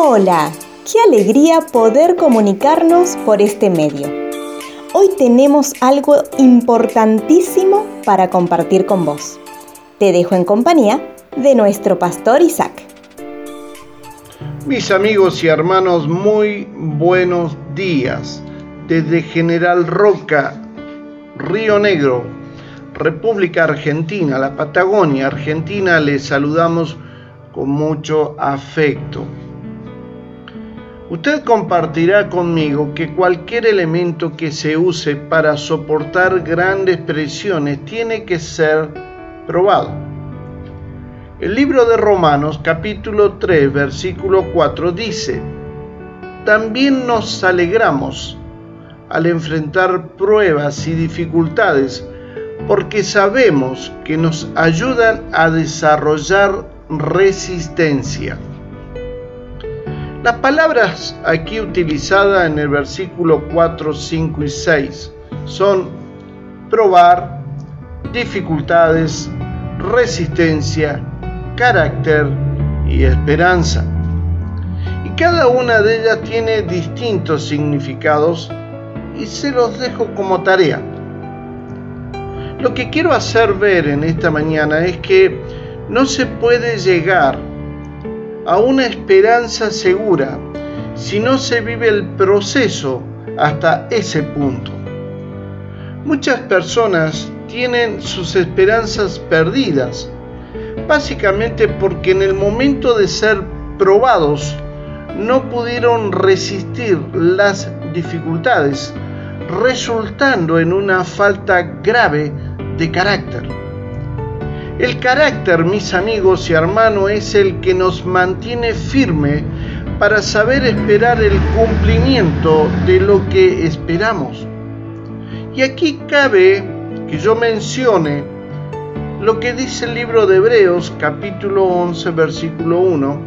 Hola, qué alegría poder comunicarnos por este medio. Hoy tenemos algo importantísimo para compartir con vos. Te dejo en compañía de nuestro pastor Isaac. Mis amigos y hermanos, muy buenos días. Desde General Roca, Río Negro, República Argentina, la Patagonia Argentina, les saludamos con mucho afecto. Usted compartirá conmigo que cualquier elemento que se use para soportar grandes presiones tiene que ser probado. El libro de Romanos capítulo 3 versículo 4 dice, también nos alegramos al enfrentar pruebas y dificultades porque sabemos que nos ayudan a desarrollar resistencia. Las palabras aquí utilizadas en el versículo 4, 5 y 6 son probar, dificultades, resistencia, carácter y esperanza. Y cada una de ellas tiene distintos significados y se los dejo como tarea. Lo que quiero hacer ver en esta mañana es que no se puede llegar a una esperanza segura si no se vive el proceso hasta ese punto. Muchas personas tienen sus esperanzas perdidas, básicamente porque en el momento de ser probados no pudieron resistir las dificultades, resultando en una falta grave de carácter. El carácter, mis amigos y hermanos, es el que nos mantiene firme para saber esperar el cumplimiento de lo que esperamos. Y aquí cabe que yo mencione lo que dice el libro de Hebreos capítulo 11 versículo 1,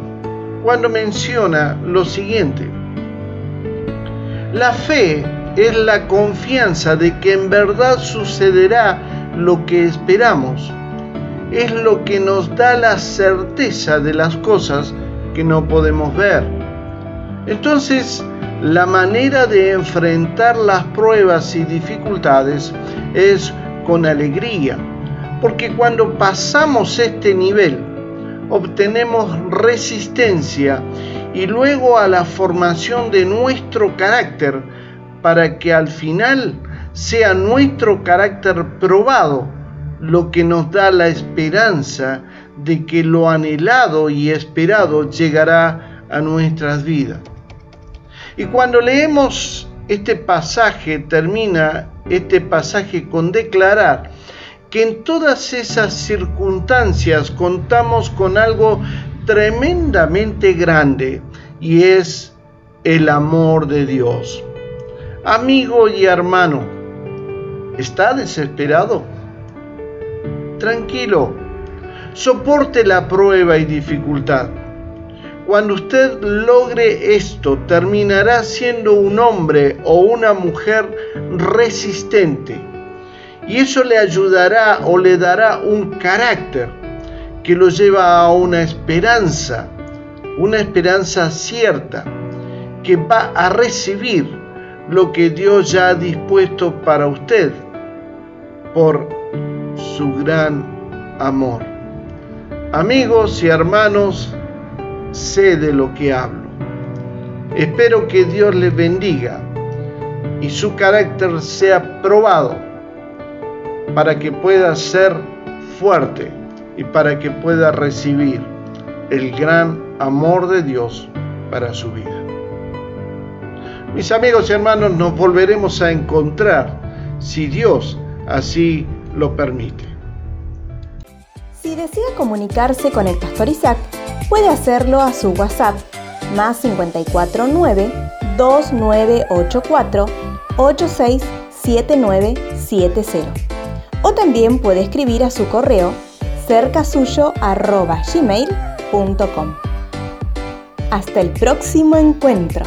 cuando menciona lo siguiente. La fe es la confianza de que en verdad sucederá lo que esperamos es lo que nos da la certeza de las cosas que no podemos ver. Entonces, la manera de enfrentar las pruebas y dificultades es con alegría, porque cuando pasamos este nivel, obtenemos resistencia y luego a la formación de nuestro carácter para que al final sea nuestro carácter probado lo que nos da la esperanza de que lo anhelado y esperado llegará a nuestras vidas. Y cuando leemos este pasaje, termina este pasaje con declarar que en todas esas circunstancias contamos con algo tremendamente grande y es el amor de Dios. Amigo y hermano, ¿está desesperado? Tranquilo, soporte la prueba y dificultad. Cuando usted logre esto, terminará siendo un hombre o una mujer resistente. Y eso le ayudará o le dará un carácter que lo lleva a una esperanza, una esperanza cierta, que va a recibir lo que Dios ya ha dispuesto para usted por su gran amor. Amigos y hermanos, sé de lo que hablo. Espero que Dios les bendiga y su carácter sea probado para que pueda ser fuerte y para que pueda recibir el gran amor de Dios para su vida. Mis amigos y hermanos, nos volveremos a encontrar si Dios así lo permite. Si desea comunicarse con el pastor Isaac, puede hacerlo a su WhatsApp más 549 2984 867970 o también puede escribir a su correo cercasuyo@gmail.com. Hasta el próximo encuentro.